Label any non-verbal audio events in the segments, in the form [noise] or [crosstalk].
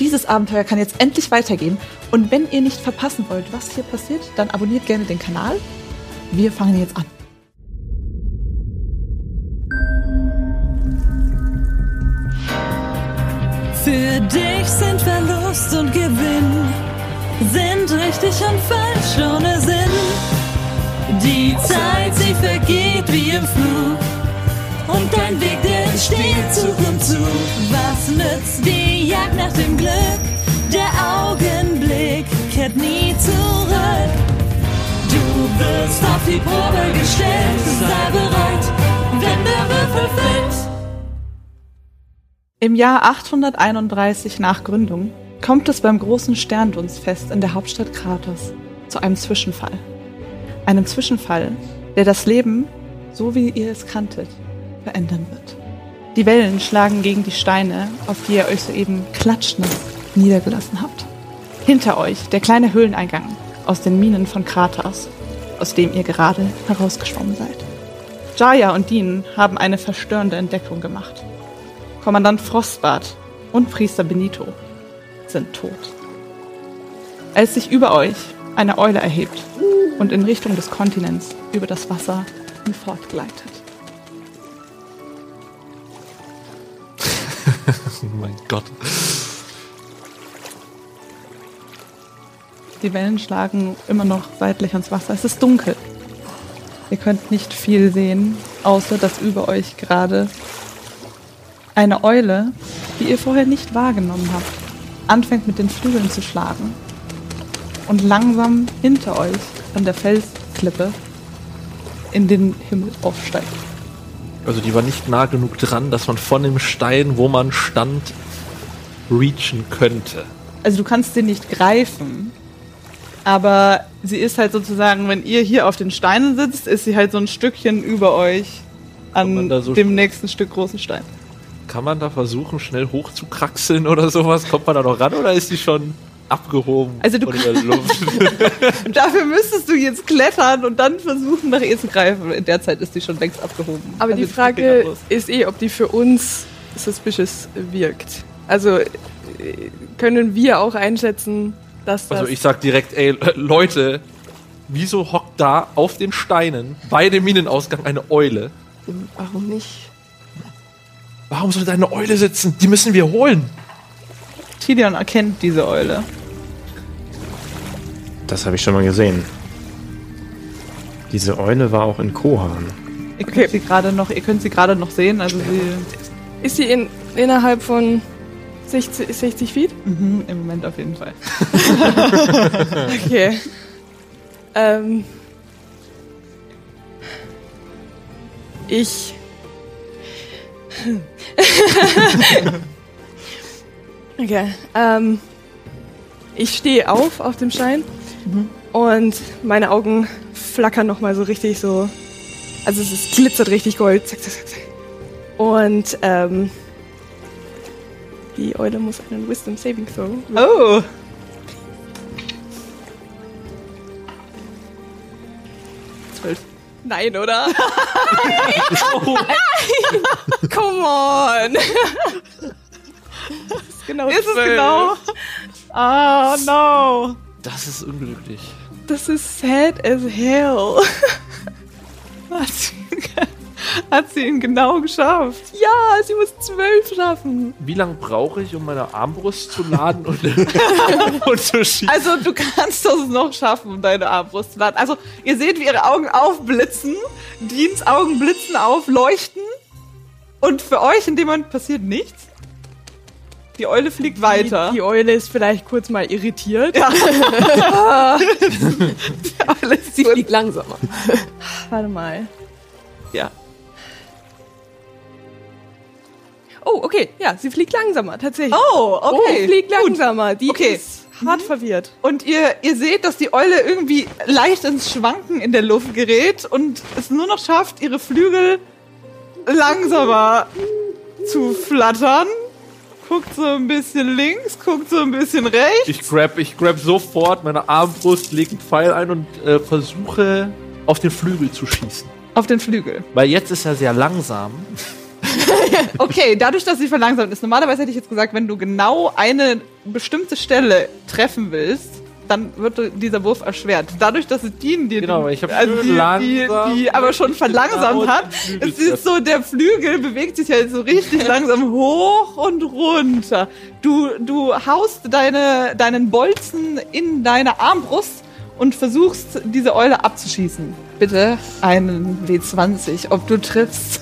Dieses Abenteuer kann jetzt endlich weitergehen und wenn ihr nicht verpassen wollt, was hier passiert, dann abonniert gerne den Kanal. Wir fangen jetzt an. Für dich sind Verlust und Gewinn, sind richtig und falsch ohne Sinn. Die Zeit, sie vergeht wie im Flug. Und dein Weg, der entsteht Zug um Zug. Was nützt die Jagd nach dem Glück? Der Augenblick kehrt nie zurück. Du wirst auf die Probe gestellt, sei bereit, wenn der Würfel fällt. Im Jahr 831 nach Gründung kommt es beim großen Sterndunstfest in der Hauptstadt Kratos zu einem Zwischenfall. Einem Zwischenfall, der das Leben, so wie ihr es kanntet, verändern wird. Die Wellen schlagen gegen die Steine, auf die ihr euch soeben klatschend niedergelassen habt. Hinter euch der kleine Höhleneingang aus den Minen von Kratos, aus dem ihr gerade herausgeschwommen seid. Jaya und Dean haben eine verstörende Entdeckung gemacht. Kommandant Frostbart und Priester Benito sind tot. Als sich über euch eine Eule erhebt und in Richtung des Kontinents über das Wasser fortgleitet. Mein Gott. Die Wellen schlagen immer noch seitlich ans Wasser. Es ist dunkel. Ihr könnt nicht viel sehen, außer dass über euch gerade eine Eule, die ihr vorher nicht wahrgenommen habt, anfängt mit den Flügeln zu schlagen und langsam hinter euch an der Felsklippe in den Himmel aufsteigt. Also die war nicht nah genug dran, dass man von dem Stein, wo man stand, reachen könnte. Also du kannst sie nicht greifen, aber sie ist halt sozusagen, wenn ihr hier auf den Steinen sitzt, ist sie halt so ein Stückchen über euch an so- dem nächsten Stück großen Stein. Kann man da versuchen, schnell hochzukraxeln oder sowas? Kommt man da noch ran oder ist die schon abgehoben Also du von [laughs] der Luft? Dafür müsstest du jetzt klettern und dann versuchen, nach ihr zu greifen. In der Zeit ist sie schon längst abgehoben. Aber Also die Frage ist eh, ob die für uns suspicious wirkt. Also äh, können wir auch einschätzen, dass das... Also ich sag direkt, ey, Leute, wieso hockt da auf den Steinen bei dem Minenausgang eine Eule? warum nicht? Warum soll da eine Eule sitzen? Die müssen wir holen. Tilion erkennt diese Eule. Das habe ich schon mal gesehen. Diese Eule war auch in Kohan. Ihr könnt Okay. sie gerade noch, ihr könnt sie gerade noch sehen. Also sie Ist sie in, innerhalb von 60, 60 Feet? mhm, im Moment auf jeden Fall. [laughs] [laughs] Okay. ähm, ich. [laughs] okay. Ähm, ich stehe auf auf dem Stein und meine Augen flackern noch mal so richtig so. Also es ist, glitzert richtig Gold. Zack, zack, zack, zack. Und ähm, die Eule muss einen Wisdom Saving Throw Oh! Zwölf. Nein, oder? [laughs] Nein! Come on! Das ist genau Ist es genau? Ah, no! Das ist unglücklich. Das ist sad as hell. [laughs] Hat sie, hat sie ihn genau geschafft. Ja, sie muss zwölf schaffen. Wie lange brauche ich, um meine Armbrust zu laden und, [laughs] und zu schießen? Also du kannst das noch schaffen, um deine Armbrust zu laden. Also ihr seht, wie ihre Augen aufblitzen, Deans Augen blitzen auf, leuchten und für euch in dem Moment passiert nichts. Die Eule fliegt weiter. Die, die Eule ist vielleicht kurz mal irritiert. Ja. [laughs] Sie gut. fliegt langsamer. Warte mal. Ja. Oh, okay. Ja, sie fliegt langsamer, tatsächlich. Oh, okay. Oh, fliegt Gut. langsamer. Die Okay. ist hart verwirrt. Und ihr, ihr seht, dass die Eule irgendwie leicht ins Schwanken in der Luft gerät und es nur noch schafft, ihre Flügel langsamer zu flattern. Guckt so ein bisschen links, guckt so ein bisschen rechts. Ich grab, ich grab sofort meine Armbrust, leg einen Pfeil ein und äh, versuche auf den Flügel zu schießen. Auf den Flügel. Weil jetzt ist er sehr langsam. [laughs] Okay, dadurch, dass sie verlangsamt ist. Normalerweise hätte ich jetzt gesagt, wenn du genau eine bestimmte Stelle treffen willst, dann wird dieser Wurf erschwert. Dadurch, dass Dean dir Genau, den- weil ich hab also schön die, die, langsam die aber schon verlangsamt genau hat, es ist so, der Flügel bewegt sich halt so richtig [laughs] langsam hoch und runter. Du, du haust deine, deinen Bolzen in deine Armbrust und versuchst, diese Eule abzuschießen. Bitte einen W20, ob du triffst.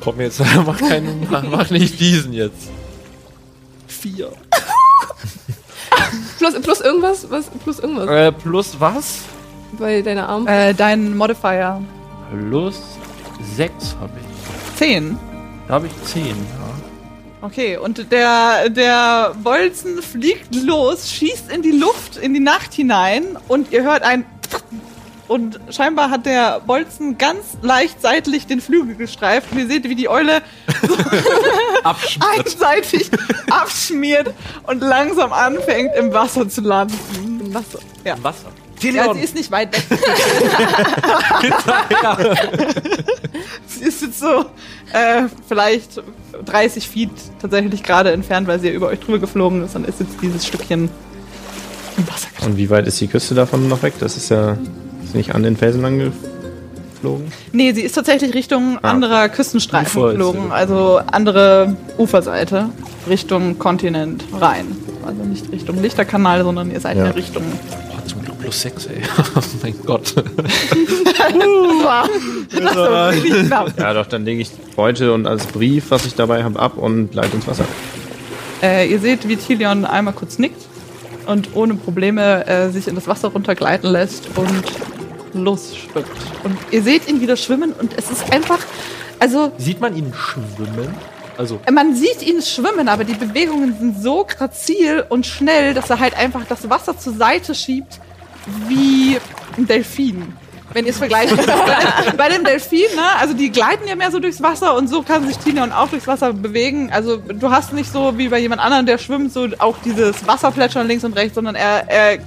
Komm jetzt, [laughs] mach, keinen, mach, mach nicht diesen jetzt. Vier. Plus, plus irgendwas? Was? Plus irgendwas? Äh, plus was? Bei deiner Arm? Äh, dein Modifier Plus sechs habe ich. 10. Da habe ich zehn, ja. Okay, und der, der Bolzen fliegt los, schießt in die Luft, in die Nacht hinein und ihr hört ein und scheinbar hat der Bolzen ganz leicht seitlich den Flügel gestreift und ihr seht, wie die Eule [laughs] Abschmiert. einseitig abschmiert und langsam anfängt im Wasser zu landen. Im Wasser. Ja. Wasser. Ja, sie ist nicht weit weg. [laughs] sie ist jetzt so äh, vielleicht 30 Feet tatsächlich gerade entfernt, weil sie ja über euch drüber geflogen ist. Dann ist jetzt dieses Stückchen im Wasser. Und wie weit ist die Küste davon noch weg? Das ist ja ist sie nicht an den Felsen lang geflogen. Nee, sie ist tatsächlich Richtung Ah. anderer Küstenstreifen Ufer geflogen. Also andere Uferseite, Richtung Kontinent rein. Also nicht Richtung Lichterkanal, sondern ihr seid ja, Ja. Richtung. Oh, zum Glück plus sechs, ey. oh [laughs] mein Gott. Das war wirklich knapp. Ja, doch, dann lege ich Beute und als Brief, was ich dabei habe, ab und leite ins Wasser. Äh, ihr seht, wie Tilion einmal kurz nickt und ohne Probleme äh, sich in das Wasser runtergleiten lässt und losschwimmt. Und ihr seht ihn wieder schwimmen und es ist einfach, also Sieht man ihn schwimmen? Also, man sieht ihn schwimmen, aber die Bewegungen sind so grazil und schnell, dass er halt einfach das Wasser zur Seite schiebt wie ein Delfin. Wenn ihr es vergleicht. [laughs] bei, dem, Delfin, ne, also die gleiten ja mehr so durchs Wasser und so kann sich Tilion auch durchs Wasser bewegen. Also du hast nicht so wie bei jemand anderem, der schwimmt, so auch dieses Wasserplätschern links und rechts, sondern er, er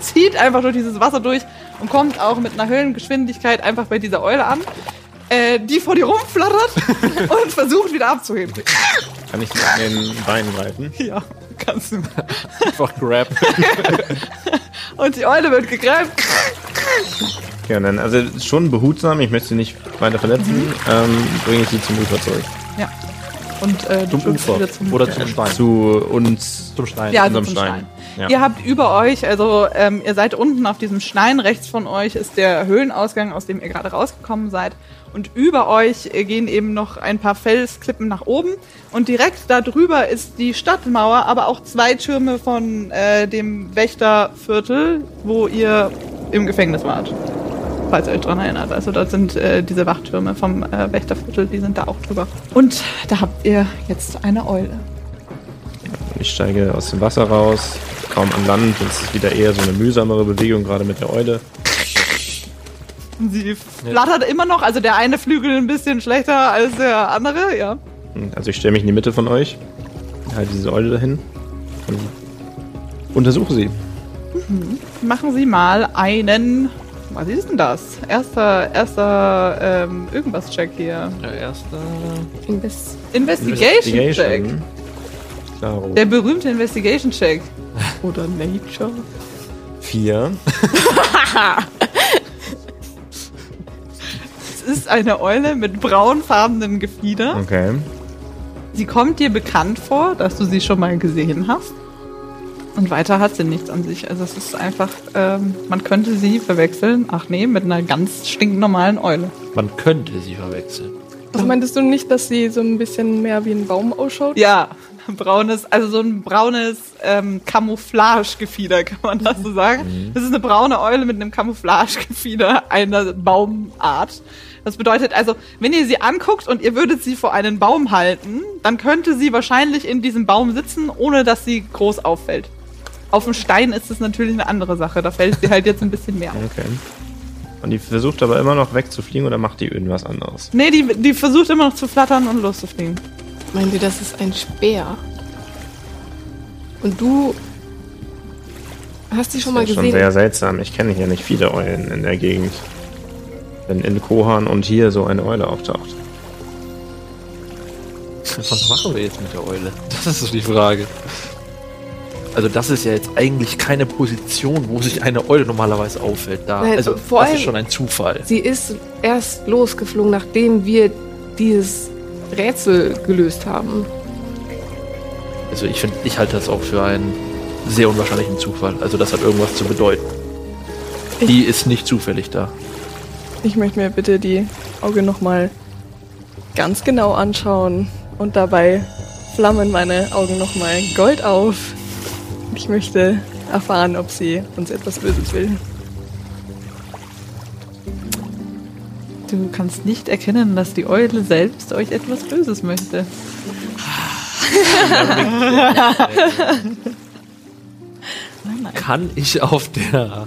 zieht einfach durch dieses Wasser durch und kommt auch mit einer Höhengeschwindigkeit einfach bei dieser Eule an, äh, die vor dir rumflattert [laughs] und versucht wieder abzuheben. Kann ich an den Beinen greifen? Ja, kannst du. einfach grab. [laughs] Und die Eule wird gegreift. Ja, dann, also schon behutsam, ich möchte sie nicht weiter verletzen, ähm, bringe ich sie zum Ufer zurück. Ja. Und äh, Zum Ufer. wieder zum Oder zum Stein. Zu uns. Zum Stein. Ja, also zum Stein. Stein. Ja. Ihr habt über euch, also ähm, ihr seid unten auf diesem Stein, rechts von euch ist der Höhlenausgang, aus dem ihr gerade rausgekommen seid. Und über euch äh, gehen eben noch ein paar Felsklippen nach oben. Und direkt da drüber ist die Stadtmauer, aber auch zwei Türme von äh, dem Wächterviertel, wo ihr im Gefängnis wart. Falls ihr euch dran erinnert. Also dort sind äh, diese Wachtürme vom äh, Wächterviertel, die sind da auch drüber. Und da habt ihr jetzt eine Eule. Ich steige aus dem Wasser raus, kaum an Land. Es ist wieder eher so eine mühsamere Bewegung, gerade mit der Eule. Sie flattert immer noch, also der eine Flügel ein bisschen schlechter als der andere, ja. Also ich stelle mich in die Mitte von euch, halte diese Eule dahin und untersuche sie. Machen Sie mal einen. Was ist denn das? Erster, erster ähm, irgendwas-Check hier. Der erste. Invest. Investigation-Check. Klaro. Der berühmte Investigation-Check. [laughs] Oder Nature. Vier. [laughs] Es ist eine Eule mit braunfarbenem Gefieder. Okay. Sie kommt dir bekannt vor, dass du sie schon mal gesehen hast. Und weiter hat sie nichts an sich. Also es ist einfach, ähm, man könnte sie verwechseln, ach nee, mit einer ganz stinknormalen Eule. Man könnte sie verwechseln. Was meintest du nicht, dass sie so ein bisschen mehr wie ein Baum ausschaut? Ja, braunes, also so ein braunes ähm, Camouflagegefieder, kann man das so sagen. Das ist eine braune Eule mit einem Camouflagegefieder einer Baumart. Das bedeutet also, wenn ihr sie anguckt und ihr würdet sie vor einen Baum halten, dann könnte sie wahrscheinlich in diesem Baum sitzen, ohne dass sie groß auffällt. Auf dem Stein ist es natürlich eine andere Sache. Da fällt sie halt jetzt ein bisschen mehr auf. Okay. Und die versucht aber immer noch wegzufliegen oder macht die irgendwas anderes? Nee, die, die versucht immer noch zu flattern und loszufliegen. Meinen Sie, das ist ein Speer? Und du hast sie schon mal das ist schon gesehen? sehr seltsam. Ich kenne hier nicht viele Eulen in der Gegend. Wenn in Kohan und hier so eine Eule auftaucht. Was machen wir jetzt mit der Eule? Das ist so die Frage. Also das ist ja jetzt eigentlich keine Position, wo sich eine Eule normalerweise auffällt. Da, Nein, also vor das allem- ist schon ein Zufall. Sie ist erst losgeflogen, nachdem wir dieses Rätsel gelöst haben. Also ich finde, ich halte das auch für einen sehr unwahrscheinlichen Zufall. Also das hat irgendwas zu bedeuten. Die ist nicht zufällig da. Ich möchte mir bitte die Auge nochmal ganz genau anschauen und dabei flammen meine Augen nochmal Gold auf. Ich möchte erfahren, ob sie uns etwas Böses will. Du kannst nicht erkennen, dass die Eule selbst euch etwas Böses möchte. nein, [laughs] nein. Kann ich auf der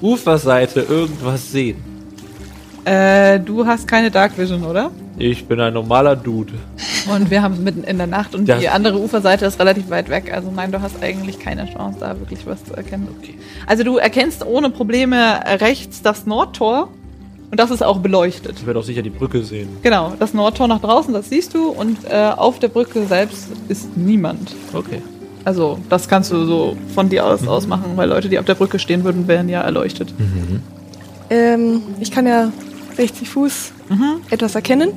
Uferseite irgendwas sehen? Äh, du hast keine Dark Vision, oder? Ich bin ein normaler Dude. Und wir haben es mitten in der Nacht und Ja. die andere Uferseite ist relativ weit weg. Also nein, du hast eigentlich keine Chance, da wirklich was zu erkennen. Okay. Also du erkennst ohne Probleme rechts das Nordtor und das ist auch beleuchtet. Ich werde auch sicher die Brücke sehen. Genau, das Nordtor nach draußen, das siehst du und äh, auf der Brücke selbst ist niemand. Okay. Also das kannst du so von dir aus ausmachen, weil Leute, die auf der Brücke stehen würden, wären ja erleuchtet. Ähm, ich kann ja 60 Fuß etwas erkennen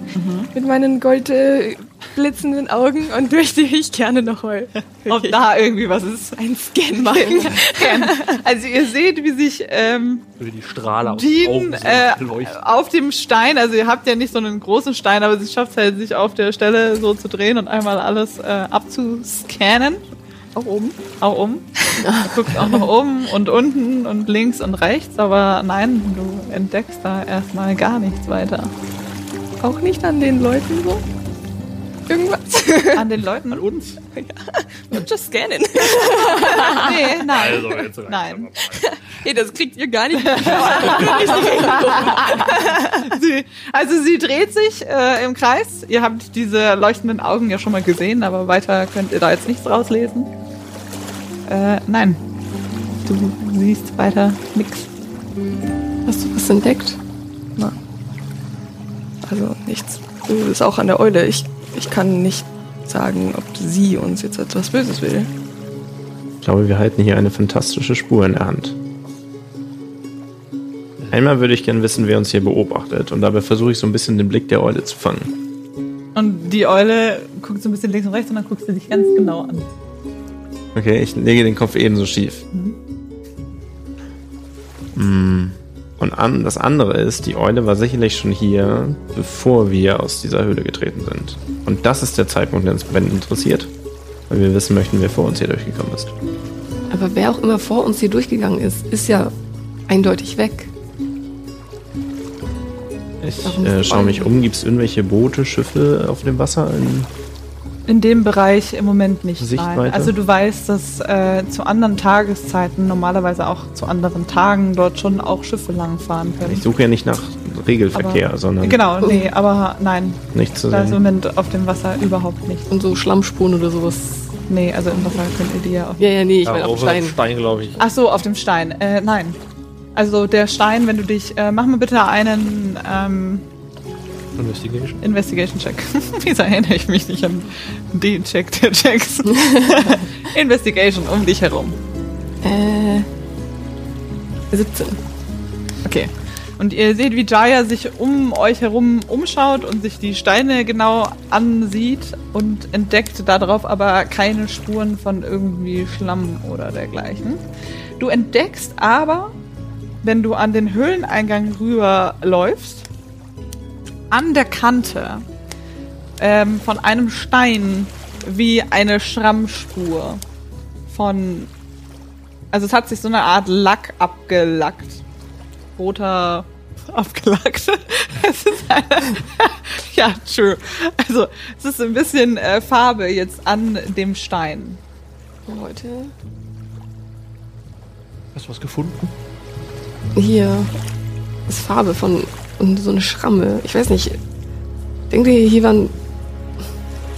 mit meinen goldblitzenden äh, blitzenden Augen und [laughs] möchte ich gerne nochmal [laughs] Ob da irgendwie was ist. einen Scan machen. [laughs] Also ihr seht, wie sich ähm, Wie die Strahle aus Dean äh, so leuchten. auf dem Stein, also ihr habt ja nicht so einen großen Stein, aber sie schafft halt, sich auf der Stelle so zu drehen und einmal alles äh, abzuscannen. Auch oben. Auch oben. Du guckst auch nach oben und unten und links und rechts, aber nein, du entdeckst da erstmal gar nichts weiter. Auch nicht an den Leuten so? Irgendwas? An den Leuten und uns? Just scannen. Nee, nein. Also, jetzt reicht's Nein. Hey, das kriegt ihr gar nicht. [laughs] Sie, also sie dreht sich äh, im Kreis. Ihr habt diese leuchtenden Augen ja schon mal gesehen, aber weiter könnt ihr da jetzt nichts rauslesen. Äh, nein. Du siehst weiter nichts. Hast du was entdeckt? Also nichts. Das ist auch an der Eule. Ich, ich kann nicht sagen, ob sie uns jetzt etwas Böses will. Ich glaube, wir halten hier eine fantastische Spur in der Hand. Einmal würde ich gerne wissen, wer uns hier beobachtet. Und dabei versuche ich so ein bisschen den Blick der Eule zu fangen. Und die Eule guckt so ein bisschen links und rechts und dann guckst du dich ganz genau an. Okay, ich lege den Kopf ebenso schief. Mm. Und an, das andere ist, die Eule war sicherlich schon hier, bevor wir aus dieser Höhle getreten sind. Und das ist der Zeitpunkt, der uns brennend interessiert. Weil wir wissen möchten, wer vor uns hier durchgekommen ist. Aber wer auch immer vor uns hier durchgegangen ist, ist ja eindeutig weg. Ich äh, schaue mich um. Gibt es irgendwelche Boote, Schiffe auf dem Wasser? In In dem Bereich im Moment nicht. Sichtweite? Nein. Also du weißt, dass äh, zu anderen Tageszeiten, normalerweise auch zu anderen Tagen, dort schon auch Schiffe langfahren können. ich suche ja nicht nach Regelverkehr, Aber- sondern Genau, nee, aber nein, nicht zu da ist im sehen. Moment auf dem Wasser überhaupt nicht. Und so Schlammspuren oder sowas. Nee, also im Wasser könnt ihr die ja auch Ja, ja, nee, ich meine Ja, auf dem Stein. Stein, glaube ich. Ach so, auf dem Stein. Äh, nein. Also der Stein, wenn du dich, äh, mach mal bitte einen ähm, Investigation. Investigation-Check. [laughs] Wieso erinnere ich mich nicht an den Check der Checks? [laughs] Investigation um dich herum. Äh, 17. Okay. Und ihr seht, wie Jaya sich um euch herum umschaut und sich die Steine genau ansieht und entdeckt darauf aber keine Spuren von irgendwie Schlamm oder dergleichen. Du entdeckst aber, wenn du an den Höhleneingang rüberläufst, an der Kante ähm, von einem Stein wie eine Schrammspur von. Also es hat sich so eine Art Lack abgelackt. Roter [laughs] abgelackt. es ist eine, [laughs] ja, true. Also es ist ein bisschen äh, Farbe jetzt an dem Stein. Leute, Hast du was gefunden? hier ist Farbe von und so eine Schramme. Ich weiß nicht. Denkt ihr, hier waren.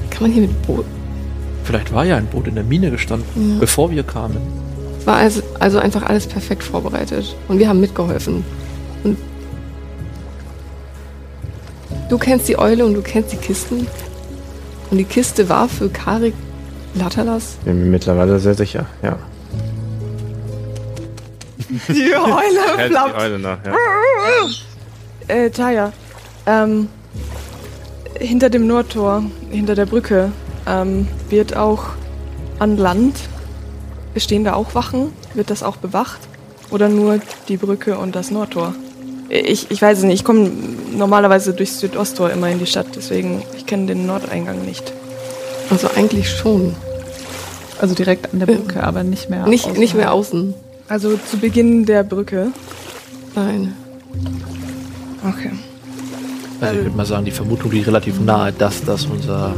Kann man hier mit Boot? Vielleicht war ja ein Boot in der Mine gestanden, Ja. bevor wir kamen. Es war also, also einfach alles perfekt vorbereitet. Und wir haben mitgeholfen. Und du kennst die Eule und du kennst die Kisten. Und die Kiste war für Karik Latalas. Bin mir mittlerweile sehr sicher, ja. Die Eule [laughs] Hält die Eule nach, ja. [laughs] Äh, Taya, ähm, hinter dem Nordtor, hinter der Brücke, ähm, wird auch an Land, stehen da auch Wachen? Wird das auch bewacht? Oder nur die Brücke und das Nordtor? Ich, ich weiß es nicht, ich komme normalerweise durchs Südosttor immer in die Stadt, deswegen, ich kenne den Nordeingang nicht. Also eigentlich schon. Also direkt an der Brücke, aber nicht mehr. Nicht, außerhalb. nicht mehr außen. Also zu Beginn der Brücke. Nein. Okay. Also ich würde mal sagen, die Vermutung liegt relativ nahe, dass das unser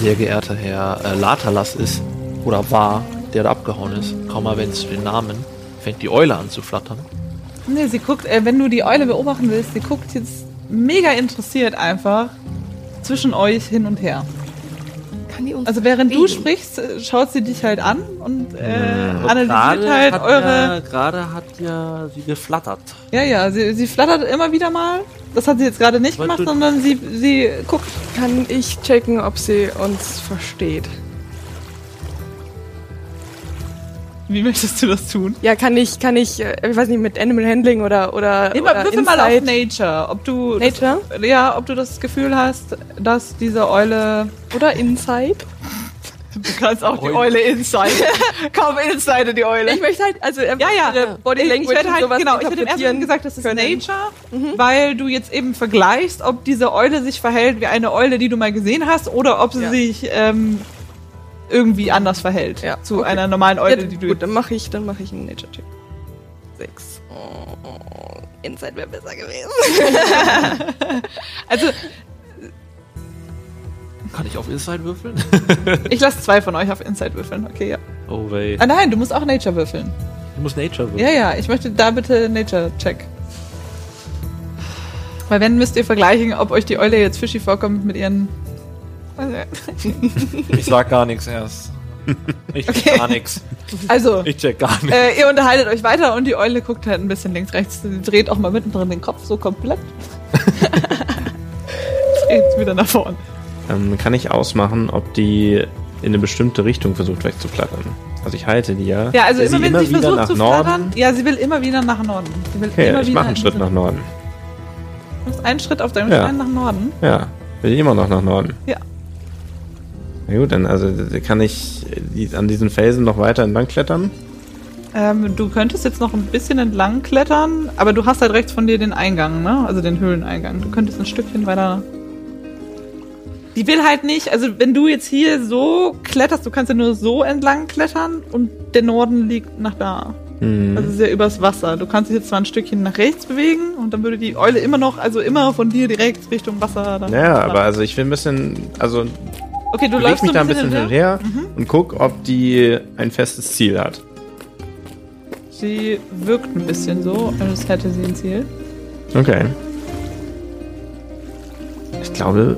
sehr geehrter Herr äh, Latalas ist oder war, der da abgehauen ist. Kaum erwähnst du den Namen, fängt die Eule an zu flattern. Nee, sie guckt, äh, wenn du die Eule beobachten willst, sie guckt jetzt mega interessiert einfach zwischen euch hin und her. Kann die uns Also während du sprichst, äh, schaut sie dich halt an und äh, Und analysiert halt eure. Ja, gerade hat ja sie geflattert. Ja, ja, sie, sie flattert immer wieder mal. Das hat sie jetzt gerade nicht Weil gemacht, du- sondern sie, sie guckt. Kann ich checken, ob sie uns versteht? Wie möchtest du das tun? Ja, kann ich, kann ich, äh, ich weiß nicht, mit Animal Handling oder, oder, Immer, oder würfel mal auf? Nature, ob du Nature? Das, ja, ob du das Gefühl hast, dass diese Eule. Oder Insight? Du kannst auch die Eule inside. Komm, inside die Eule. Ich möchte halt, also Ja, ja. ihre Body ich, ich Language hätte und halt, sowas genau, ich hätte im ersten interpretieren Moment gesagt, das ist können. Nature, weil du jetzt eben vergleichst, ob diese Eule sich verhält wie eine Eule, die du mal gesehen hast, oder ob sie Ja. sich ähm, irgendwie anders verhält Ja, zu okay. einer normalen Eule, Ja, die du. gut, dann mache ich, dann mache ich einen Nature Check. Sechs. Oh, Insight wäre besser gewesen. [laughs] [laughs] Also Kann ich auf Inside würfeln? [laughs] ich lasse zwei von euch auf Inside würfeln. Okay, ja. Oh wei. Ah nein, du musst auch Nature würfeln. Du musst Nature würfeln. Ja, ja, ich möchte da bitte Nature Check. Weil wenn müsst ihr vergleichen, ob euch die Eule jetzt fishy vorkommt mit ihren. Ich sag gar nichts erst. Ich check Okay. gar nichts. Also, Ich check gar nichts. äh, ihr unterhaltet euch weiter und die Eule guckt halt ein bisschen links, rechts. Sie dreht auch mal mittendrin den Kopf so komplett. [laughs] dreht wieder nach vorne. Ähm, kann ich ausmachen, ob die in eine bestimmte Richtung versucht wegzuflattern. Also ich halte die ja. Ja, also Will immer sie wenn sie wieder versucht nach zu Norden. flattern. Ja, sie will immer wieder nach Norden. Sie will Okay, immer ich wieder mache einen in Schritt diese- nach Norden. Du machst einen Schritt auf deinem Ja. Stein nach Norden. Ja, will immer noch nach Norden. Ja. Na gut, dann also kann ich an diesen Felsen noch weiter entlang klettern. Ähm, du könntest jetzt noch ein bisschen entlang klettern, aber du hast halt rechts von dir den Eingang, ne? Also den Höhleneingang. Du könntest ein Stückchen weiter. Die will halt nicht, also wenn du jetzt hier so kletterst, du kannst ja nur so entlang klettern und der Norden liegt nach da. Hm. Also ist ja übers Wasser. Du kannst dich jetzt zwar ein Stückchen nach rechts bewegen und dann würde die Eule immer noch, also immer von dir direkt Richtung Wasser. Dann ja, aber also ich will ein bisschen, also Okay, du läufst mich so da ein bisschen hin und her Mhm. und guck, ob die ein festes Ziel hat. Sie wirkt ein bisschen so, als hätte sie ein Ziel. Okay. Ich glaube,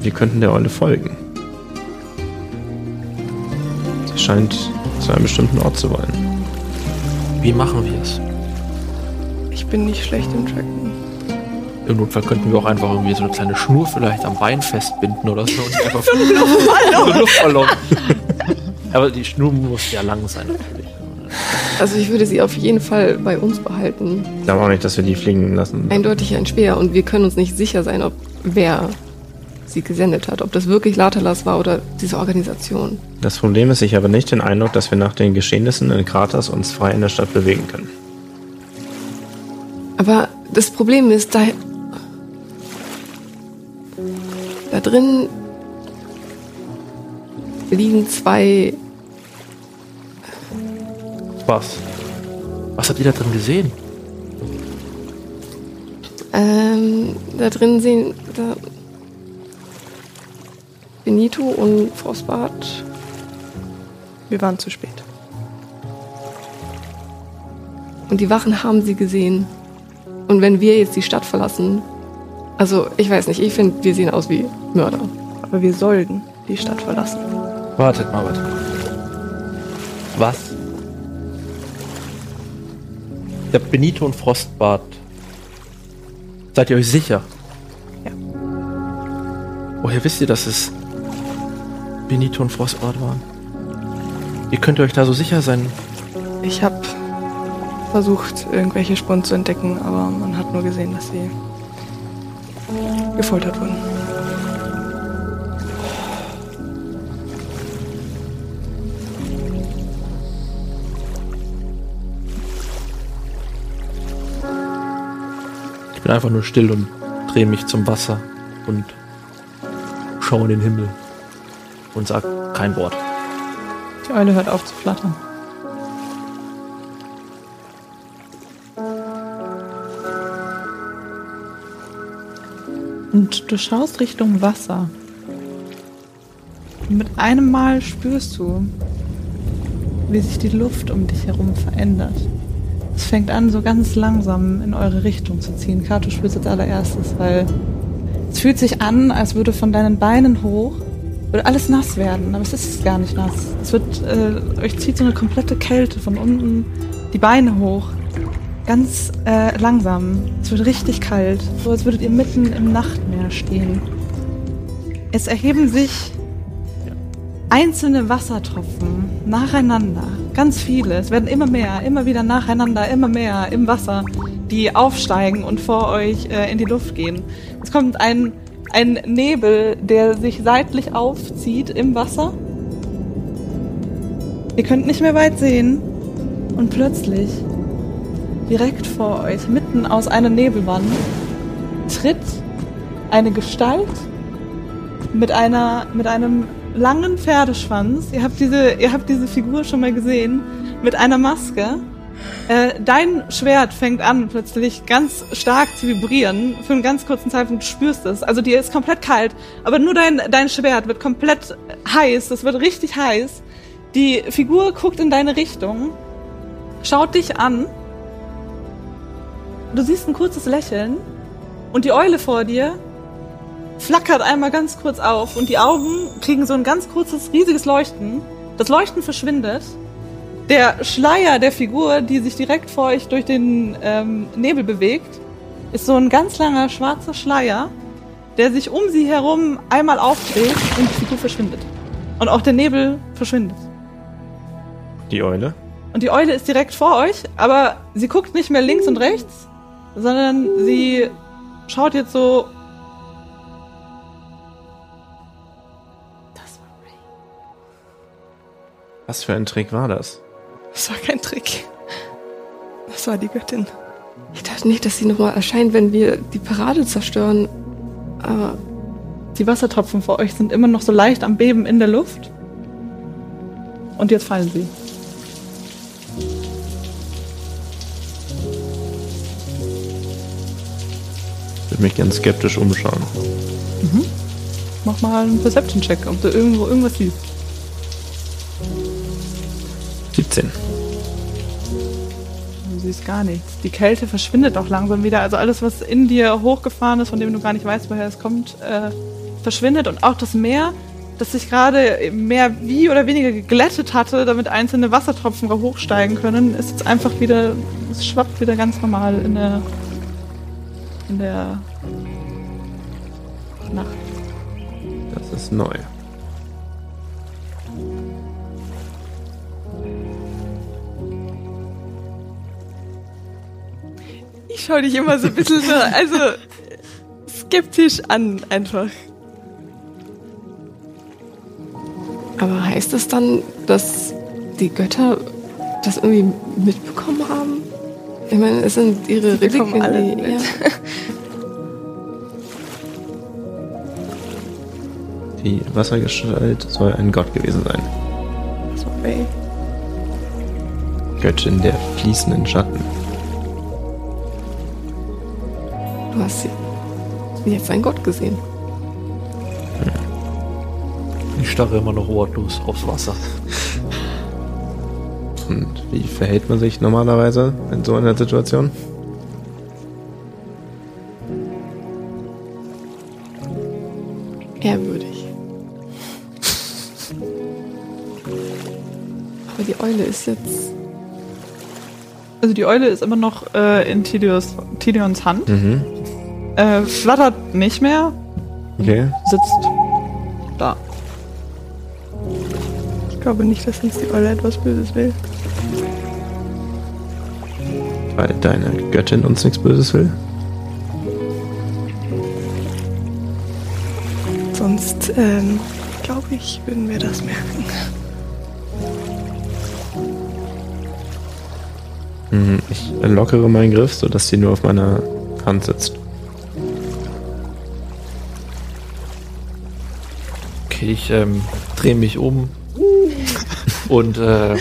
wir könnten der Eule folgen. Sie scheint zu einem bestimmten Ort zu wollen. Wie machen wir es? Ich bin nicht schlecht im Tracken. Im Notfall könnten wir auch einfach irgendwie so eine kleine Schnur vielleicht am Bein festbinden oder so. Und einfach [laughs] so ein Luftballon. Aber die Schnur muss ja lang sein natürlich. Also ich würde sie auf jeden Fall bei uns behalten. Ich glaube auch nicht, dass wir die fliegen lassen. Eindeutig ein Speer und wir können uns nicht sicher sein, ob wer sie gesendet hat. Ob das wirklich Latalas war oder diese Organisation. Das Problem ist, ich habe nicht den Eindruck, dass wir nach den Geschehnissen in Kraters uns frei in der Stadt bewegen können. Aber das Problem ist, da. Drin liegen zwei. Was? Was habt ihr da drin gesehen? Ähm, da drin sehen. Da Benito und Frostbart. Wir waren zu spät. Und die Wachen haben sie gesehen. Und wenn wir jetzt die Stadt verlassen. Also, ich weiß nicht, ich finde, wir sehen aus wie Mörder. Aber wir sollten die Stadt verlassen. Wartet mal, wartet. Was? Der Benito und Frostbart. Seid ihr euch sicher? Ja. Woher wisst ihr, dass es Benito und Frostbart waren? Wie könnt ihr euch da so sicher sein? Ich habe versucht, irgendwelche Spuren zu entdecken, aber man hat nur gesehen, dass sie gefoltert wurden. Einfach nur still und drehe mich zum Wasser und schaue in den Himmel und sag kein Wort. Die Eule hört auf zu flattern. Und du schaust Richtung Wasser. Und mit einem Mal spürst du, wie sich die Luft um dich herum verändert. Es fängt an, so ganz langsam in eure Richtung zu ziehen. Kato spürt als allererstes, weil es fühlt sich an, als würde von deinen Beinen hoch würde alles nass werden, aber es ist gar nicht nass. Es wird, äh, euch zieht so eine komplette Kälte von unten die Beine hoch. Ganz äh, langsam. Es wird richtig kalt, so als würdet ihr mitten im Nachtmeer stehen. Es erheben sich einzelne Wassertropfen nacheinander. Ganz viele. Es werden immer mehr, immer wieder nacheinander, immer mehr im Wasser, die aufsteigen und vor euch äh, in die Luft gehen. Es kommt ein, ein Nebel, der sich seitlich aufzieht im Wasser. Ihr könnt nicht mehr weit sehen. Und plötzlich, direkt vor euch, mitten aus einer Nebelwand, tritt eine Gestalt mit einer, mit einem langen Pferdeschwanz. Ihr habt diese, ihr habt diese Figur schon mal gesehen. Mit einer Maske. Äh, dein Schwert fängt an, plötzlich ganz stark zu vibrieren. Für einen ganz kurzen Zeitpunkt du spürst es. Also dir ist komplett kalt. Aber nur dein, dein Schwert wird komplett heiß. Es wird richtig heiß. Die Figur guckt in deine Richtung. Schaut dich an. Du siehst ein kurzes Lächeln. Und die Eule vor dir flackert einmal ganz kurz auf und die Augen kriegen so ein ganz kurzes, riesiges Leuchten. Das Leuchten verschwindet. Der Schleier der Figur, die sich direkt vor euch durch den ähm, Nebel bewegt, ist so ein ganz langer schwarzer Schleier, der sich um sie herum einmal aufdreht und die Figur verschwindet. Und auch der Nebel verschwindet. Die Eule? Und die Eule ist direkt vor euch, aber sie guckt nicht mehr links und rechts, sondern sie schaut jetzt so Was für ein Trick war das? Das war kein Trick. Das war die Göttin. Ich dachte nicht, dass sie nochmal erscheint, wenn wir die Parade zerstören. Aber Die Wassertropfen vor euch sind immer noch so leicht am Beben in der Luft. Und jetzt fallen sie. Ich würde mich ganz skeptisch umschauen. Mach mal einen Perception-Check, ob du irgendwo irgendwas siehst. 17. Du siehst gar nichts. Die Kälte verschwindet auch langsam wieder. Also alles, was in dir hochgefahren ist, von dem du gar nicht weißt, woher es kommt, äh, verschwindet. Und auch das Meer, das sich gerade mehr wie oder weniger geglättet hatte, damit einzelne Wassertropfen hochsteigen können, ist jetzt einfach wieder, es schwappt wieder ganz normal in der, in der Nacht. Das ist neu. Ich schaue dich immer so ein bisschen so, also skeptisch an einfach. Aber heißt das dann, dass die Götter das irgendwie mitbekommen haben? Ich meine, es sind ihre bekommen Reliquien, alles die- mit. Ja. [laughs] Die Wassergestalt soll ein Gott gewesen sein. Ray. Göttin der fließenden Schatten. Du hast sie jetzt einen Gott gesehen. Ich starre immer noch wortlos aufs Wasser. Und wie verhält man sich normalerweise in so einer Situation? Ehrwürdig. Aber die Eule ist jetzt. Also die Eule ist immer noch äh, in Tidios, Tidions Hand. Mhm. Äh, flattert nicht mehr, Okay. sitzt da. Ich glaube nicht, dass uns die Eule etwas Böses will. Weil deine Göttin uns nichts Böses will. Sonst, ähm, glaube ich, würden wir das merken. Mhm. Ich lockere meinen Griff, sodass sie nur auf meiner Hand sitzt. Ich ähm, drehe mich um [laughs] und äh,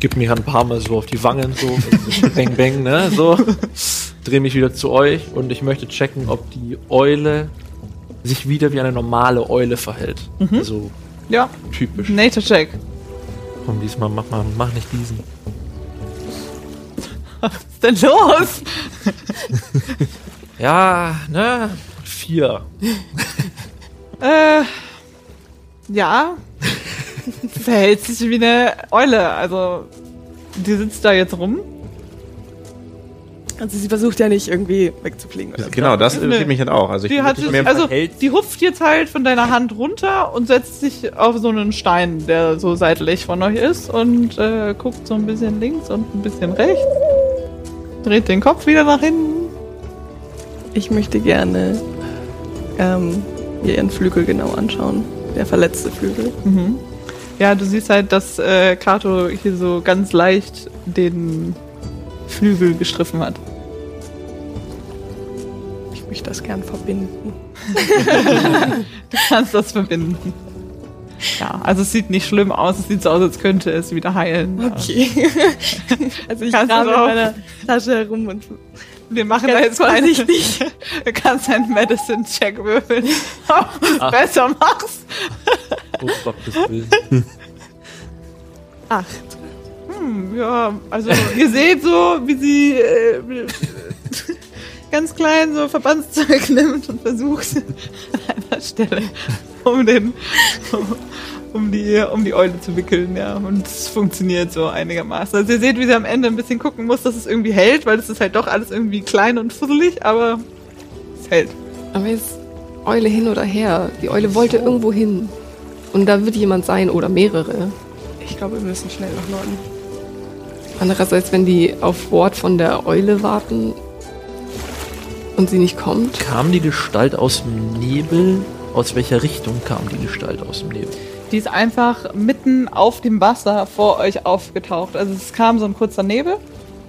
gib mir ein paar Mal so auf die Wangen, so bang bang, ne, so. Drehe mich wieder zu euch und ich möchte checken, ob die Eule sich wieder wie eine normale Eule verhält. Also Ja, typisch. Nature Check. Komm, diesmal mach mal, mach nicht diesen. [laughs] Was ist denn los? [laughs] Ja, ne? Vier. Äh, ja. Verhält sich wie eine Eule. Also, die sitzt da jetzt rum. Also sie versucht ja nicht irgendwie wegzufliegen. Oder so. Genau, das interessiert mich halt auch. Also ich Die, hat ich sich, also, die hupft jetzt halt von deiner Hand runter und setzt sich auf so einen Stein, der so seitlich von euch ist und äh, guckt so ein bisschen links und ein bisschen rechts. Dreht den Kopf wieder nach hinten. Ich möchte gerne ähm, ihr ihren Flügel genau anschauen. Der verletzte Flügel. Mhm. Ja, du siehst halt, dass äh, Kato hier so ganz leicht den Flügel gestriffen hat. Ich möchte das gern verbinden. [laughs] Du kannst das verbinden. Ja, also es sieht nicht schlimm aus. Es sieht so aus, als könnte es wieder heilen. Okay. [laughs] also ich grabe in meiner Tasche herum und Wir machen da jetzt keine. vorsichtig. Du kannst einen Medicine-Check würfeln, [laughs] ob du es besser machst. Oh Gottes Willen. acht. Hm, ja, also ihr seht so, wie sie äh, ganz klein so Verbandszeug [laughs] nimmt und versucht [laughs] an einer Stelle um den um die um die Eule zu wickeln, ja, und es funktioniert so einigermaßen. Also ihr seht, wie sie am Ende ein bisschen gucken muss, dass es irgendwie hält, weil es ist halt doch alles irgendwie klein und fusselig, aber es hält. Aber jetzt Eule hin oder her. Die Eule wollte irgendwo hin. Und da wird jemand sein oder mehrere. Ich glaube, wir müssen schnell nach Norden. Andererseits, wenn die auf Wort von der Eule warten und sie nicht kommt. Kam die Gestalt aus dem Nebel? Aus welcher Richtung kam die Gestalt aus dem Nebel? Die ist einfach mitten auf dem Wasser vor euch aufgetaucht. Also es kam so ein kurzer Nebel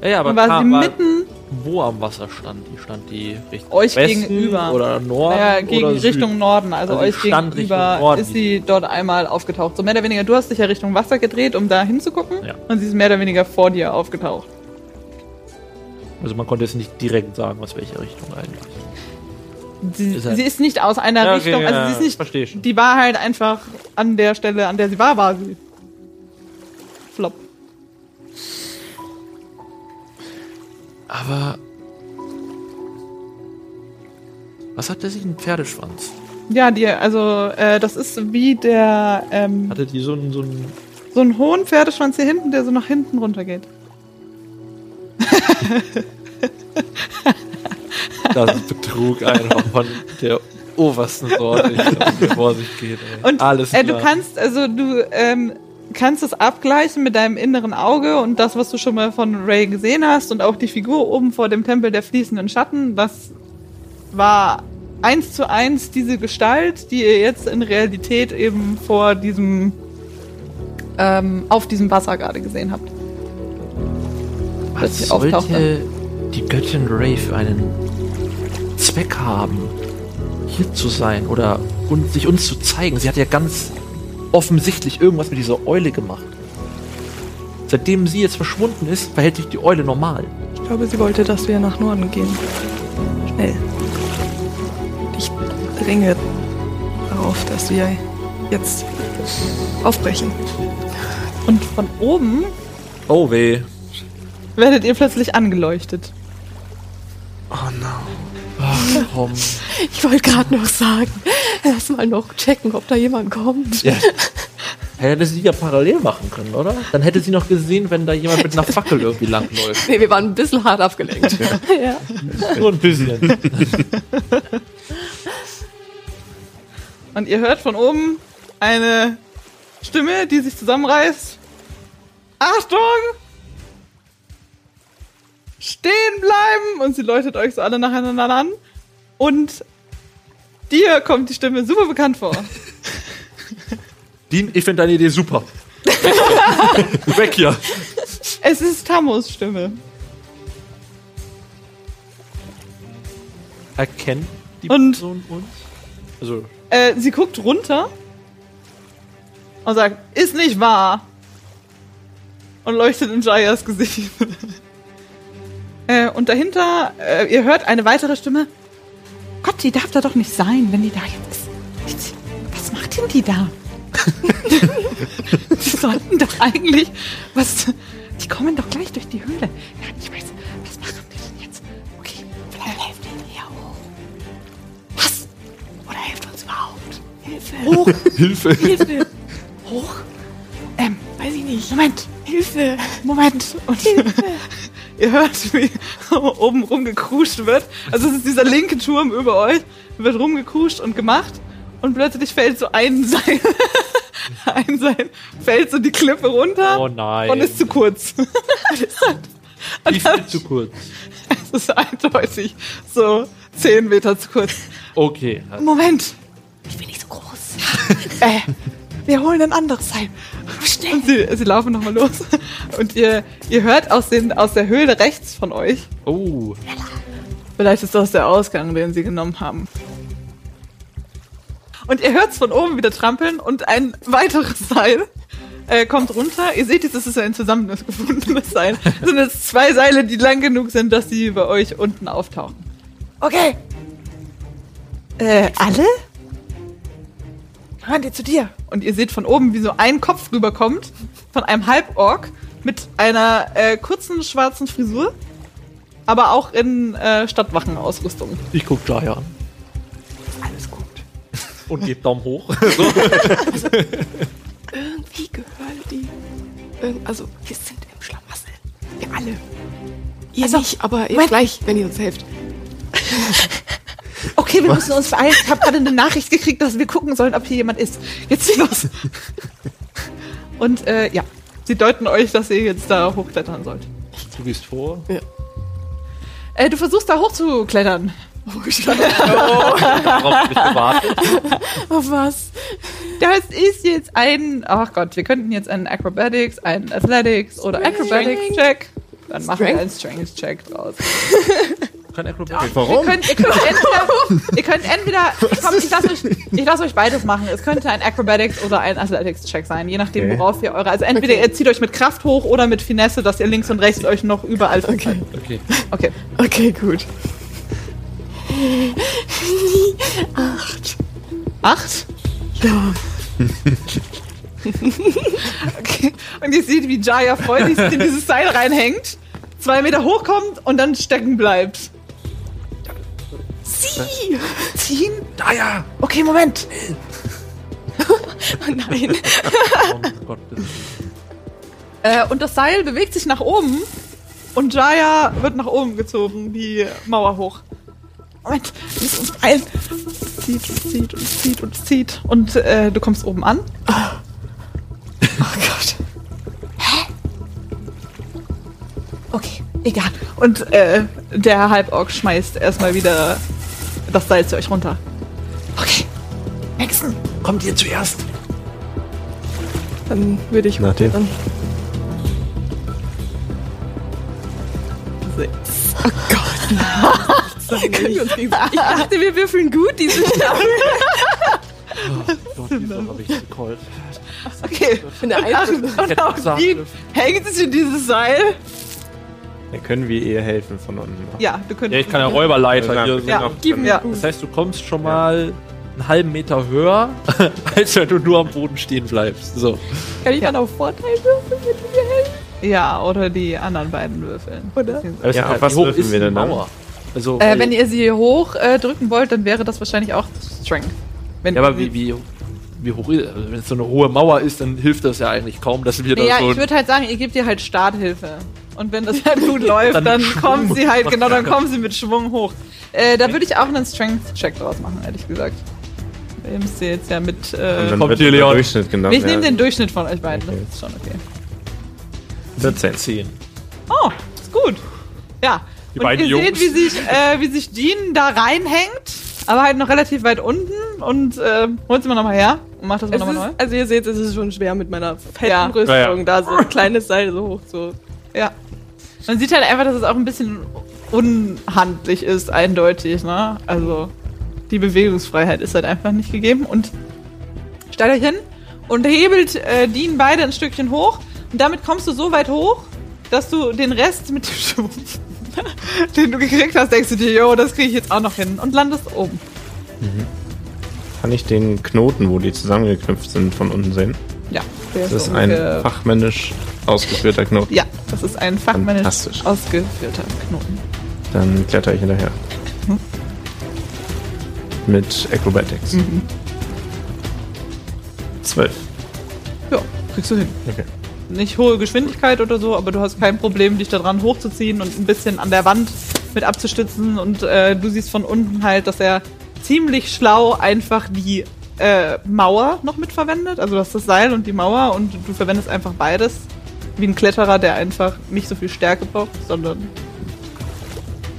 Ja, ja, aber und war sie kam, mitten wo am Wasser stand die? Stand die Richtung Euch Westen gegenüber. oder Norden Naja, gegen oder Richtung Süden? Norden, also, Also euch gegenüber ist sie dort einmal aufgetaucht. So mehr oder weniger, du hast dich ja Richtung Wasser gedreht, um da hinzugucken. Ja. Und sie ist mehr oder weniger vor dir aufgetaucht. Also man konnte jetzt nicht direkt sagen, aus welcher Richtung eigentlich. Sie Ist halt- sie ist nicht aus einer Ja, okay, Richtung, also ja, sie ist nicht. versteh schon. Die war halt einfach an der Stelle, an der sie war, war sie. Flop. Aber was hat der sich ein Pferdeschwanz? Ja, die, also, äh, das ist wie der, ähm, Hatte die so einen, so einen so einen hohen Pferdeschwanz hier hinten, der so nach hinten runtergeht. Das ist Betrug einfach von der obersten Sorte, ich glaub, bevor sich geht. Ey. Und Alles äh, klar. du kannst, also du ähm, kannst es abgleichen mit deinem inneren Auge und das, was du schon mal von Ray gesehen hast und auch die Figur oben vor dem Tempel der fließenden Schatten, das war eins zu eins diese Gestalt, die ihr jetzt in Realität eben vor diesem ähm, auf diesem Wasser gerade gesehen habt. Was sollte die Göttin Ray für einen Zweck haben, hier zu sein oder und sich uns zu zeigen. Sie hat ja ganz offensichtlich irgendwas mit dieser Eule gemacht. Seitdem sie jetzt verschwunden ist, verhält sich die Eule normal. Ich glaube, sie wollte, dass wir nach Norden gehen. Schnell. Ich dringe darauf, dass wir jetzt aufbrechen. Und von oben Oh weh. werdet ihr plötzlich angeleuchtet. Oh no. Komm. Ich wollte gerade noch sagen, lass mal noch checken, ob da jemand kommt. Ja. Hätte sie ja parallel machen können, oder? Dann hätte sie noch gesehen, wenn da jemand mit einer Fackel irgendwie langläuft. Nee, wir waren ein bisschen hart abgelenkt. ja. Nur ein bisschen. Und ihr hört von oben eine Stimme, die sich zusammenreißt. Achtung! Stehen bleiben! Und sie läutet euch so alle nacheinander an. Und dir kommt die Stimme super bekannt vor. [laughs] Dean, ich finde deine Idee super. [laughs] Weg hier. Es ist Tammos Stimme. Erkennt die Und- Person uns? Also, Äh, sie guckt runter und sagt, ist nicht wahr. Und leuchtet in Jayas Gesicht. [laughs] äh, und dahinter, äh, ihr hört eine weitere Stimme. Gott, die darf da doch nicht sein, wenn die da jetzt ist. Was macht denn die da? [laughs] die sollten doch eigentlich, was, die kommen doch gleich durch die Höhle. Ja, ich weiß, was machen die denn jetzt? Okay, vielleicht helfen die hier hoch. Was? Oder hilft uns überhaupt? Hilfe. Hoch. [laughs] Hilfe. Hilfe. Hoch. Ähm, weiß ich nicht. Moment. Hilfe. Moment. Und Hilfe. Ihr hört, wie [laughs] oben rumgekruscht wird. Also es ist dieser linke Turm über euch, wird rumgekruscht und gemacht. Und plötzlich fällt so ein Seil, [laughs] ein Seil, fällt so die Klippe runter Oh nein. und ist zu kurz. [laughs] Die viel zu kurz. Es ist eindeutig so zehn Meter zu kurz. Okay. Moment. Ich bin nicht so groß. äh, wir holen ein anderes Seil. Schnell. Und sie, sie laufen nochmal los. Und ihr, ihr hört aus, den, aus der Höhle rechts von euch. Oh. Vielleicht ist das der Ausgang, den sie genommen haben. Und ihr hört es von oben wieder trampeln und ein weiteres Seil äh, kommt runter. Ihr seht, es ist ein zusammengefundenes Seil. Es sind jetzt zwei Seile, die lang genug sind, dass sie bei euch unten auftauchen. Okay. Äh, alle? Hören die zu dir. Und ihr seht von oben, wie so ein Kopf rüberkommt von einem Halborg mit einer äh, kurzen schwarzen Frisur, aber auch in äh, Stadtwachenausrüstung. Ich guck Jaya an. Alles gut. Und gebe Daumen hoch. [laughs] Irgendwie gehören die. Also, wir sind im Schlamassel. Wir alle. Ihr Also, nicht, aber ihr gleich, wenn ihr uns helft. [laughs] Okay, wir müssen uns beeilen. Ich habe gerade eine Nachricht gekriegt, dass wir gucken sollen, ob hier jemand ist. Jetzt los. [laughs] Und äh, ja, sie deuten euch, dass ihr jetzt da hochklettern sollt. Du gehst vor. Äh, du versuchst da hochzuklettern. Darauf hab ich [laughs] gewartet. [laughs] Auf was? Das ist jetzt ein, ach Gott, wir könnten jetzt einen Acrobatics, einen Athletics oder Acrobatics-Check. Dann machen wir einen Strength-Check draus. Kein Acrobatic. Ihr Warum? könnt, ihr könnt [laughs] entweder, ihr könnt entweder komm, ich lasse euch, ich lass euch beides machen. Es könnte ein Acrobatics oder ein Athletics-Check sein, je nachdem, Okay. worauf ihr eure. Also entweder ihr zieht euch mit Kraft hoch oder mit Finesse, dass ihr links und rechts euch noch überall Okay. Okay. Okay. Okay, gut. Acht? Ja. [laughs] Okay. Und ihr seht, wie Jaya freudig sich in dieses Seil reinhängt, zwei Meter hochkommt und dann stecken bleibt. Sie! Ziehen? Jaya! Okay, Moment. [laughs] Oh nein. [laughs] Oh. Äh, und das Seil bewegt sich nach oben und Jaya wird nach oben gezogen, die Mauer hoch. Moment, wir müssen uns beeilen. Zieht und zieht und zieht und zieht. Und äh, du kommst oben an. [laughs] Oh Gott. Okay, egal. Und äh, der Halborg schmeißt erstmal wieder das Seil zu euch runter. Okay, Maxen. Kommt ihr zuerst? Dann würde ich Nach dem. dann Sechs. Oh Gott. [laughs] ich dachte, wir würfeln gut diese Staffel. Gott, wieso habe ich gecallt? Okay. In der Einzelnen. und gesagt, wie hängt sich in dieses Seil? Dann können wir ihr helfen von unten. Ja, du könntest. Ja, ich kann ja [laughs] Räuberleiter Ja, hier. Ja, noch- ja. Das heißt, du kommst schon mal einen halben Meter höher, [laughs] als wenn du nur am Boden stehen bleibst. So. Kann ich dann auf Vorteil würfeln, wenn du mir helfen? Ja, oder die anderen beiden würfeln. Oder? Es Ja, ist auf was würfeln wir denn dann? Mauer? Also, Äh, wenn ihr sie hoch äh, drücken wollt, dann wäre das wahrscheinlich auch Strength. Wenn ja, aber wie, wie, wie hoch ist also Wenn es so eine hohe Mauer ist, dann hilft das ja eigentlich kaum, dass wir da Naja, so ich würde halt sagen, ihr gebt ihr halt Starthilfe. Und wenn das halt gut [laughs] läuft, Dann dann, kommen sie halt, genau, dann kommen sie mit Schwung hoch. Äh, da würde ich auch einen Strength-Check draus machen, ehrlich gesagt. Ihr müsst ihr jetzt ja mit. Äh, dann kommt wird Leon. Durchschnitt genommen. ich nehme ja. den Durchschnitt von euch beiden, Okay. das ist schon okay. 14. 10. Oh, ist gut. Ja. Die und beiden ihr Jungs. seht, wie sich, äh, wie sich Jean da reinhängt, aber halt noch relativ weit unten und äh, holt sie mal nochmal her und macht das mal Es nochmal neu. ist, also ihr seht, es ist schon schwer mit meiner fetten Ja. Rüstung, Ja, ja. da so ein kleines Seil so hoch so. Ja. Man sieht halt einfach, dass es auch ein bisschen unhandlich ist, eindeutig, ne? Also, die Bewegungsfreiheit ist halt einfach nicht gegeben. Und stellt euch hin und hebelt äh, Dean beide ein Stückchen hoch. Und damit kommst du so weit hoch, dass du den Rest mit dem Schwung, [laughs] den du gekriegt hast, denkst du dir, jo, das kriege ich jetzt auch noch hin. Und landest oben. Kann ich den Knoten, wo die zusammengeknüpft sind, von unten sehen? Ja. Das ist ein fachmännisch ausgeführter Knoten. Ja, das ist ein fachmännisch ausgeführter Knoten. Dann kletter ich hinterher. Mit Acrobatics. Mhm. Zwölf. Ja, kriegst du hin. Okay. nicht hohe Geschwindigkeit oder so, aber du hast kein Problem, dich da dran hochzuziehen und ein bisschen an der Wand mit abzustützen. Und äh, du siehst von unten halt, dass er ziemlich schlau einfach die äh, Mauer noch mitverwendet. Also du hast das Seil und die Mauer und du verwendest einfach beides. Wie ein Kletterer, der einfach nicht so viel Stärke braucht, sondern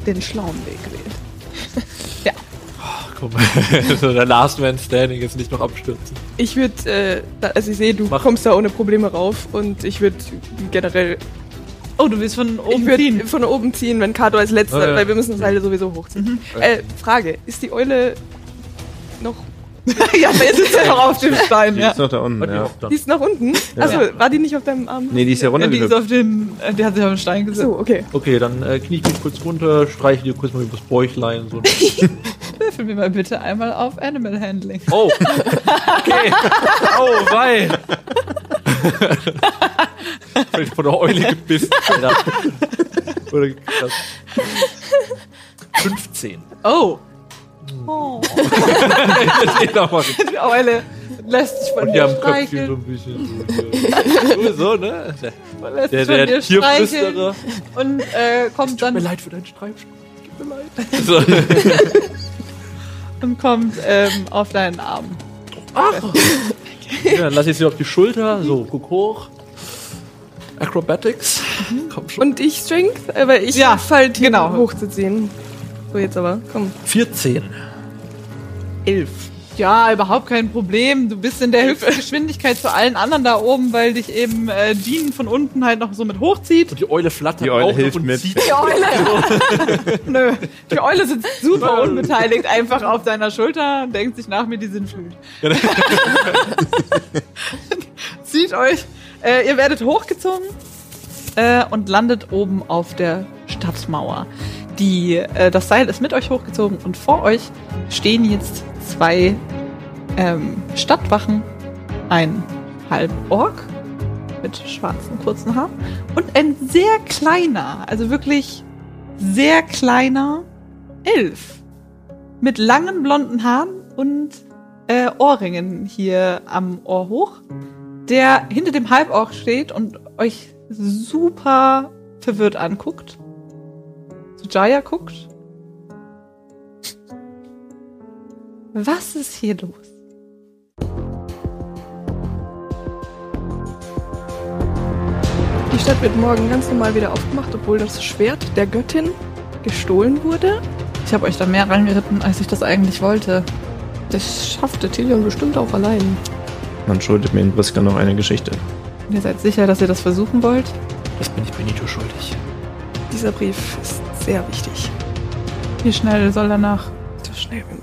den schlauen Weg wählt. [laughs] ja. Guck mal, [laughs] so der Last Man Standing jetzt nicht noch abstürzen. Ich würde, äh, also ich sehe, du Mach. kommst da ohne Probleme rauf und ich würde generell, Oh, du willst von ich oben würde ziehen. von oben ziehen, wenn Kato als letzter, Ah, ja. weil wir müssen das Seil sowieso hochziehen. Äh, Frage, ist die Eule [laughs] ja, der ist ja noch auf dem Stein, Die ja. ist noch da unten, ja. die ist nach unten? Achso, war die nicht auf deinem Arm? Nee, die ist ja Ja, die ist auf den, äh, die hat sich auf den Stein gesetzt. So, okay. Okay, dann äh, knie ich mich kurz runter, streiche dir kurz mal übers Bäuchlein. So. [laughs] Würfel mir mal bitte einmal auf Animal Handling. Oh! Okay! [laughs] Oh, wei! Vielleicht von der Eule gebissen. Oder gekratzt. 15. Oh. Oh. Die Eule lässt sich von Und die haben Köpfchen so streicheln. ein bisschen. So, so ne? Der, Lässt der, sich von der streicheln Tierflüsterer. und äh, kommt Tut mir dann leid für deinen Streifschuh. Tut mir leid. So. [laughs] und kommt ähm, auf deinen Arm. Ja, dann lasse ich sie auf die Schulter. So, guck hoch. Acrobatics. Komm schon. Und ich Strength, aber ich Ja, fall die genau. hochzuziehen. So, jetzt aber, komm. 14. Elf. Ja, überhaupt kein Problem. Du bist in der Höchstgeschwindigkeit zu allen anderen da oben, weil dich eben äh, Jean von unten halt noch so mit hochzieht. Und die Eule flattert Die Eule auch noch hilft und mit. zieht Die Eule. [laughs] Nö. Die Eule sitzt super unbeteiligt einfach auf deiner Schulter und denkt sich nach mir, die sind schuld. [laughs] Zieht euch. Äh, ihr werdet hochgezogen äh, und landet oben auf der Stadtmauer. Die, äh, das Seil ist mit euch hochgezogen und vor euch stehen jetzt zwei ähm, Stadtwachen. Ein Halborg mit schwarzen kurzen Haaren und ein sehr kleiner, also wirklich sehr kleiner Elf mit langen blonden Haaren und äh, Ohrringen hier am Ohr hoch, der hinter dem Halborg steht und euch super verwirrt anguckt. Zu Jaya guckt. Was ist hier los? Die Stadt wird morgen ganz normal wieder aufgemacht, obwohl das Schwert der Göttin gestohlen wurde. Ich habe euch da mehr reingeritten, als ich das eigentlich wollte. Das schaffte Tilion bestimmt auch allein. Man schuldet mir in Briska noch eine Geschichte. Ihr seid sicher, dass ihr das versuchen wollt? Das bin ich Benito schuldig. Dieser Brief ist sehr wichtig. Wie schnell soll er nach? So schnell wie möglich.